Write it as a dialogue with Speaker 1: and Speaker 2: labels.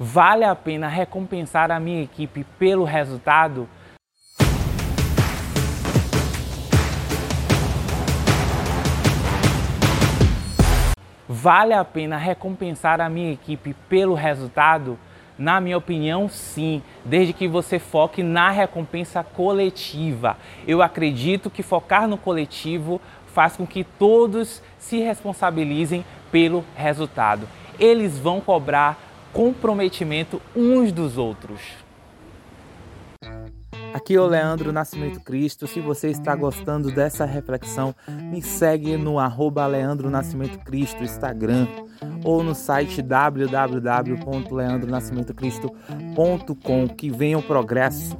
Speaker 1: Vale a pena recompensar a minha equipe pelo resultado? Vale a pena recompensar a minha equipe pelo resultado? Na minha opinião, sim, desde que você foque na recompensa coletiva. Eu acredito que focar no coletivo faz com que todos se responsabilizem pelo resultado. Eles vão cobrar comprometimento uns dos outros. Aqui é o Leandro Nascimento Cristo. Se você está gostando dessa reflexão, me segue no arroba Leandro Nascimento Cristo, Instagram, ou no site www.leandronascimentocristo.com. Que venha o progresso.